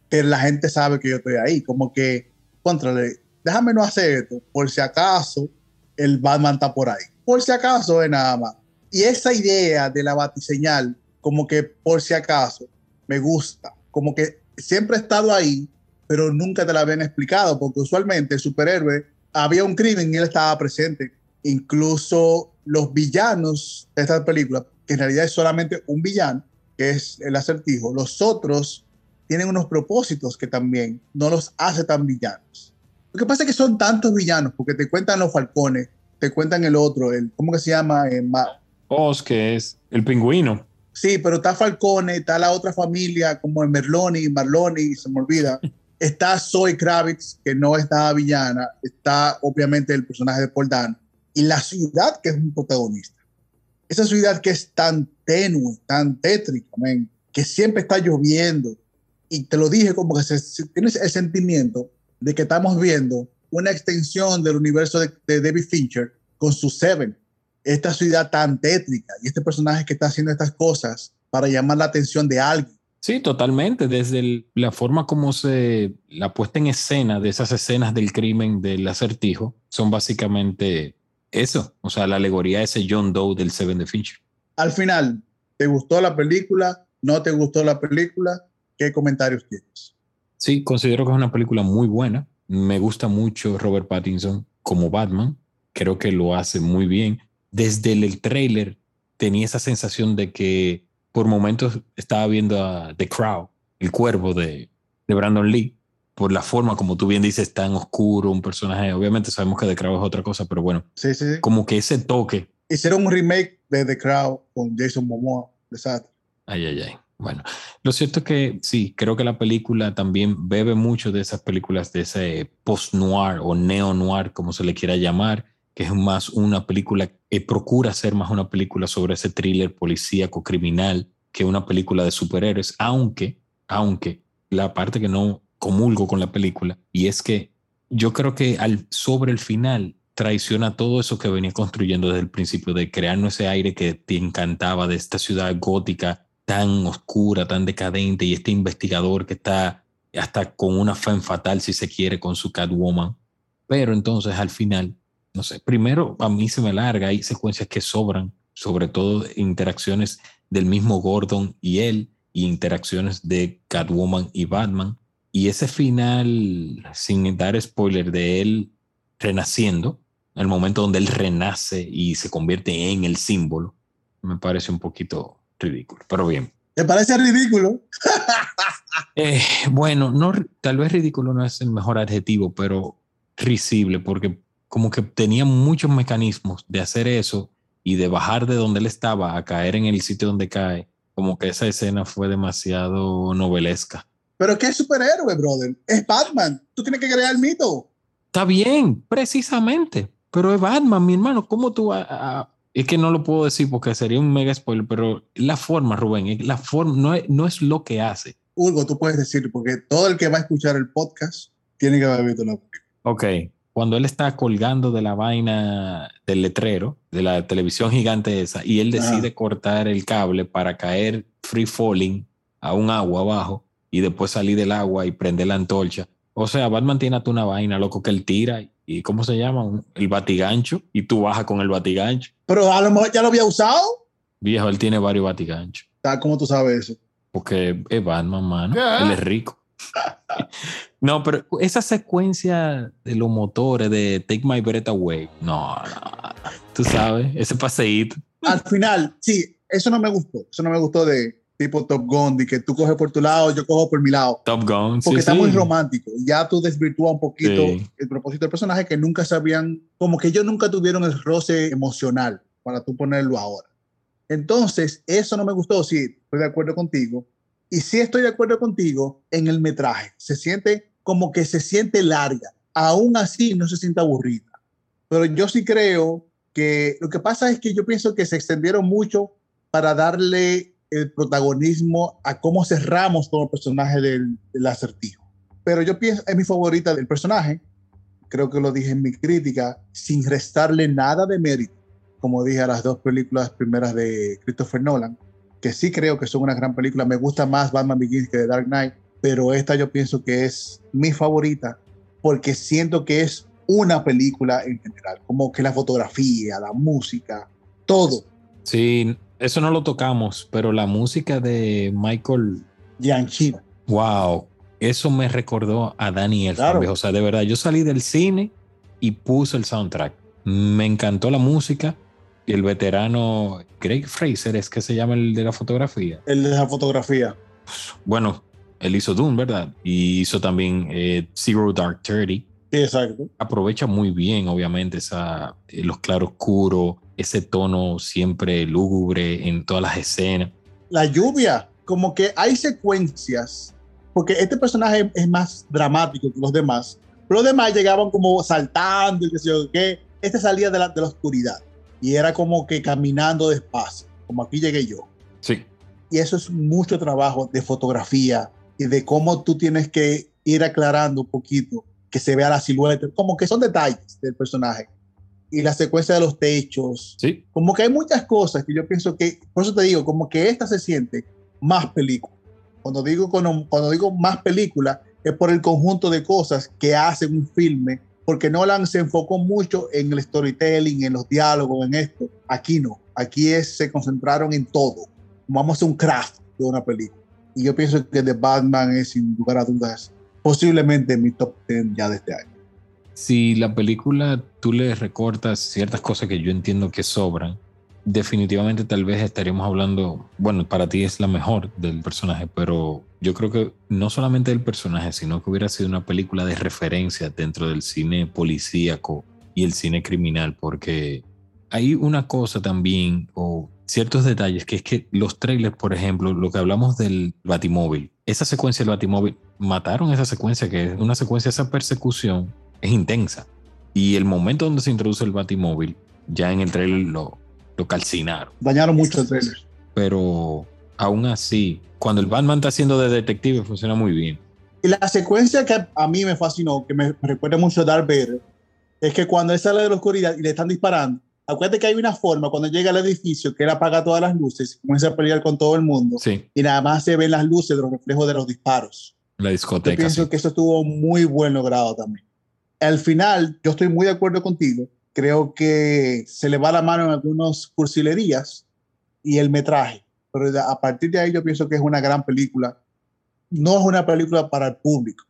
S1: pero la gente sabe que yo estoy ahí, como que, contrale, déjame no hacer esto, por si acaso el Batman está por ahí, por si acaso es nada más. Y esa idea de la batiseñal, como que por si acaso, me gusta, como que siempre ha estado ahí, pero nunca te la habían explicado, porque usualmente el superhéroe había un crimen y él estaba presente. Incluso los villanos de esta película, que en realidad es solamente un villano, que es el acertijo, los otros tienen unos propósitos que también no los hace tan villanos. Lo que pasa es que son tantos villanos, porque te cuentan los falcones, te cuentan el otro, el, ¿cómo que se llama? Eh,
S2: Oz, que es el pingüino.
S1: Sí, pero está Falcone, está la otra familia como el Merloni, Marloni, se me olvida. Está Zoe Kravitz, que no es nada villana. Está obviamente el personaje de Paul Dano. Y la ciudad, que es un protagonista. Esa ciudad que es tan tenue, tan tétrica, que siempre está lloviendo. Y te lo dije como que se, tienes el sentimiento de que estamos viendo una extensión del universo de, de David Fincher con su Seven. Esta ciudad tan tétrica y este personaje que está haciendo estas cosas para llamar la atención de alguien
S2: Sí, totalmente. Desde la forma como se la puesta en escena de esas escenas del crimen del acertijo son básicamente eso. O sea, la alegoría ese John Doe del Seven de Fincher.
S1: Al final, ¿te gustó la película? ¿No te gustó la película? ¿Qué comentarios tienes?
S2: Sí, considero que es una película muy buena. Me gusta mucho Robert Pattinson como Batman. Creo que lo hace muy bien. Desde el, el tráiler tenía esa sensación de que por momentos estaba viendo a The Crow, el cuervo de, de Brandon Lee, por la forma, como tú bien dices, tan oscuro, un personaje. Obviamente sabemos que The Crow es otra cosa, pero bueno,
S1: sí, sí, sí.
S2: como que ese toque.
S1: Hicieron un remake de The Crow con Jason Momoa, exacto.
S2: Ay, ay, ay. Bueno, lo cierto es que sí, creo que la película también bebe mucho de esas películas de ese post-noir o neo-noir, como se le quiera llamar, que es más una película que procura ser más una película sobre ese thriller policíaco criminal que una película de superhéroes, aunque, aunque la parte que no comulgo con la película, y es que yo creo que al, sobre el final traiciona todo eso que venía construyendo desde el principio, de crearnos ese aire que te encantaba de esta ciudad gótica tan oscura, tan decadente, y este investigador que está hasta con una fe fatal, si se quiere, con su Catwoman. Pero entonces al final no sé, primero a mí se me larga, hay secuencias que sobran, sobre todo interacciones del mismo Gordon y él, y interacciones de Catwoman y Batman. Y ese final, sin dar spoiler, de él renaciendo, el momento donde él renace y se convierte en el símbolo, me parece un poquito ridículo, pero bien.
S1: ¿Te parece ridículo?
S2: eh, bueno, no, tal vez ridículo no es el mejor adjetivo, pero risible, porque como que tenía muchos mecanismos de hacer eso y de bajar de donde él estaba a caer en el sitio donde cae, como que esa escena fue demasiado novelesca.
S1: Pero ¿qué superhéroe, brother? Es Batman. Tú tienes que crear el mito.
S2: Está bien, precisamente. Pero es Batman, mi hermano. ¿Cómo tú... es que no lo puedo decir porque sería un mega spoiler, pero la forma, Rubén, la forma no es, no es lo que hace.
S1: Hugo, tú puedes decir, porque todo el que va a escuchar el podcast tiene que haber visto la película.
S2: Ok, cuando él está colgando de la vaina del letrero, de la televisión gigante esa, y él decide cortar el cable para caer free falling a un agua abajo y después salir del agua y prender la antorcha. O sea, Batman tiene hasta una vaina, loco, que él tira y ¿cómo se llama? El batigancho y tú bajas con el batigancho.
S1: Pero a lo mejor ya lo había usado.
S2: Viejo, él tiene varios batiganchos.
S1: ¿Cómo tú sabes eso?
S2: Porque es Batman, mano. Él es rico. no, pero esa secuencia de los motores de Take My Breath Away, no, no, tú sabes, ese paseíto.
S1: Al final, sí, eso no me gustó. Eso no me gustó de tipo Top Gun, de que tú coges por tu lado, yo cojo por mi lado.
S2: Top Gun,
S1: Porque está muy romántico. Ya tú desvirtúas un poquito el propósito del personaje que nunca sabían, como que ellos nunca tuvieron el roce emocional para tú ponerlo ahora. Entonces, eso no me gustó. Sí, estoy de acuerdo contigo y sí estoy de acuerdo contigo en el metraje. Se siente como que se siente larga. Aún así no se siente aburrida. Pero yo sí creo que lo que pasa es que yo pienso que se extendieron mucho para darle el protagonismo a cómo cerramos todo el personaje del, acertijo. Pero yo pienso, es mi favorita del personaje. Creo que lo dije en mi crítica, sin restarle nada de mérito, como dije a las dos películas primeras de Christopher Nolan que sí creo que son una gran película. Me gusta más Batman Begins que The Dark Knight, pero esta yo pienso que es mi favorita porque siento que es una película en general, como que la fotografía, la música, todo.
S2: Sí, eso no lo tocamos, pero la música de Michael
S1: Gianchino.
S2: Wow, eso me recordó a Daniel. O sea, de verdad, yo salí del cine y puse el soundtrack. Me encantó la música el veterano Craig Fraser es que se llama el de la fotografía.
S1: El de la fotografía.
S2: Bueno, él hizo Dune, ¿verdad? Y hizo también eh, Zero Dark Thirty.
S1: exacto.
S2: Aprovecha muy bien, obviamente, esa, eh, los claroscuros, ese tono siempre lúgubre en todas las escenas.
S1: La lluvia, como que hay secuencias, porque este personaje es más dramático que los demás, pero los demás llegaban como saltando y qué sé yo qué. Este salía de la, de la oscuridad y era como que caminando despacio, como aquí llegué yo.
S2: Sí.
S1: Y eso es mucho trabajo de fotografía y de cómo tú tienes que ir aclarando un poquito, que se vea la silueta, como que son detalles del personaje. Y la secuencia de los techos.
S2: Sí.
S1: Como que hay muchas cosas que yo pienso que, por eso te digo, como que esta se siente más película. Cuando digo, cuando, cuando digo más película, es por el conjunto de cosas que hace un filme porque Nolan se enfocó mucho en el storytelling, en los diálogos, en esto. Aquí no, aquí es, se concentraron en todo. Vamos a hacer un craft de una película. Y yo pienso que The Batman es, sin lugar a dudas, posiblemente mi top 10 ya de este año.
S2: Si la película tú le recortas ciertas cosas que yo entiendo que sobran, definitivamente tal vez estaríamos hablando, bueno, para ti es la mejor del personaje, pero yo creo que no solamente del personaje, sino que hubiera sido una película de referencia dentro del cine policíaco y el cine criminal, porque hay una cosa también, o ciertos detalles, que es que los trailers, por ejemplo, lo que hablamos del Batimóvil, esa secuencia del Batimóvil, mataron esa secuencia, que es una secuencia, esa persecución es intensa. Y el momento donde se introduce el Batimóvil, ya en el trailer lo, lo calcinaron.
S1: Dañaron mucho el trailer.
S2: Pero aún así, cuando el Batman está haciendo de detective, funciona muy bien.
S1: Y la secuencia que a mí me fascinó, que me recuerda mucho a Darth Vader, es que cuando él sale de la oscuridad y le están disparando, acuérdate que hay una forma cuando llega al edificio que él apaga todas las luces y comienza a pelear con todo el mundo.
S2: Sí.
S1: Y nada más se ven las luces de los reflejos de los disparos.
S2: La discoteca.
S1: Yo pienso que eso estuvo muy buen logrado también. Al final, yo estoy muy de acuerdo contigo creo que se le va la mano en algunas cursilerías y el metraje. Pero a partir de ahí yo pienso que es una gran película. No es una película para el público.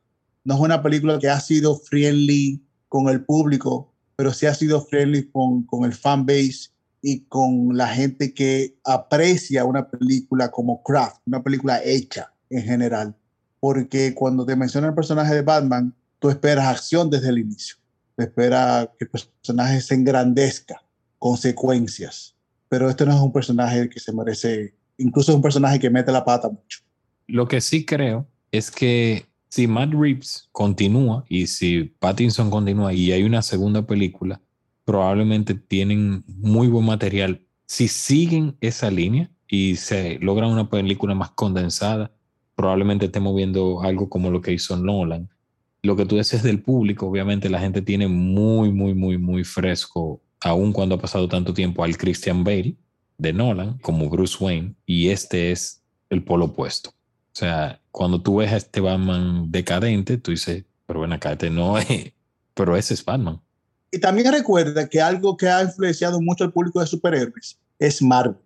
S1: No es una película que ha sido friendly con el público, pero sí ha sido friendly con, con el fan base y con la gente que aprecia una película como craft, una película hecha en general. Porque cuando te menciona el personaje de Batman, tú esperas acción desde el inicio espera que el personaje se engrandezca, consecuencias. Pero este no es un personaje que se merece, incluso es un personaje que mete la pata mucho.
S2: Lo que sí creo es que si Matt Reeves continúa y si Pattinson continúa y hay una segunda película, probablemente tienen muy buen material. Si siguen esa línea y se logra una película más condensada, probablemente estemos viendo algo como lo que hizo Nolan, lo que tú dices del público, obviamente la gente tiene muy, muy, muy, muy fresco, aun cuando ha pasado tanto tiempo, al Christian Bale de Nolan como Bruce Wayne, y este es el polo opuesto. O sea, cuando tú ves a este Batman decadente, tú dices, Pero bueno, acá este no es, pero ese es Batman.
S1: Y también recuerda que algo que ha influenciado mucho al público de superhéroes es Marvel.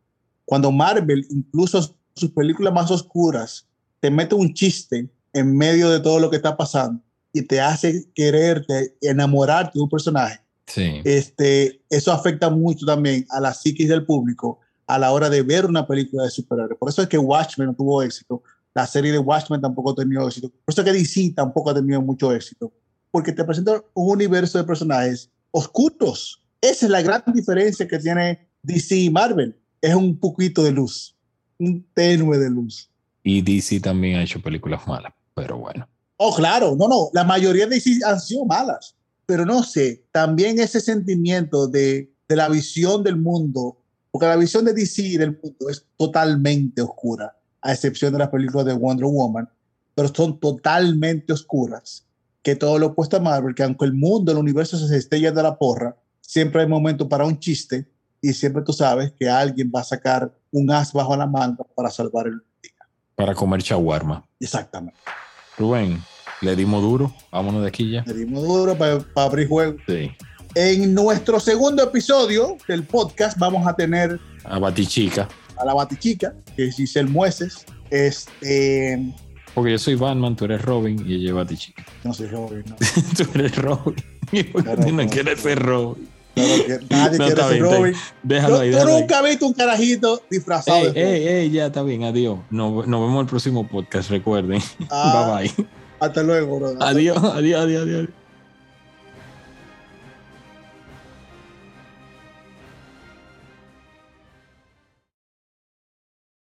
S1: Cuando Marvel, incluso sus películas más oscuras, te mete un chiste en medio de todo lo que está pasando y te hace quererte, enamorarte de un personaje.
S2: Sí.
S1: Este, eso afecta mucho también a la psiquis del público a la hora de ver una película de superhéroes. Por eso es que Watchmen no tuvo éxito. La serie de Watchmen tampoco ha tenido éxito. Por eso es que DC tampoco ha tenido mucho éxito. Porque te presenta un universo de personajes oscuros. Esa es la gran diferencia que tiene DC y Marvel. Es un poquito de luz, un tenue de luz.
S2: Y DC también ha hecho películas malas, pero bueno.
S1: Oh, claro, no, no, la mayoría de DC han sido malas, pero no sé, también ese sentimiento de, de la visión del mundo, porque la visión de DC del mundo es totalmente oscura, a excepción de las películas de Wonder Woman, pero son totalmente oscuras que todo lo opuesto a Marvel, que aunque el mundo, el universo se esté yendo a la porra, siempre hay momento para un chiste y siempre tú sabes que alguien va a sacar un as bajo la manga para salvar el día.
S2: Para comer chaguarma.
S1: Exactamente.
S2: Rubén, le dimos duro. Vámonos de aquí ya.
S1: Le dimos duro para abrir juego.
S2: Sí.
S1: En nuestro segundo episodio del podcast vamos a tener
S2: A Batichica.
S1: a la Batichica, que es Giselle Mueces. Este,
S2: Porque yo soy Batman, tú eres Robin y ella es Batichica.
S1: no sé, Robin, no.
S2: tú eres Robin. ¿Y por qué
S1: Claro,
S2: tú no
S1: no.
S2: quieres ser Robin?
S1: Claro que nadie
S2: No,
S1: quiere
S2: está
S1: ser
S2: bien,
S1: Robin.
S2: Déjalo
S1: Yo,
S2: ahí, déjalo ahí.
S1: nunca has visto un carajito disfrazado
S2: Ey,
S1: de
S2: ey, ey, ya está bien, adiós. Nos, nos vemos en el próximo podcast, recuerden.
S1: Ah.
S2: bye bye.
S1: Hasta luego, bro.
S2: Adiós, adiós, adiós, adiós.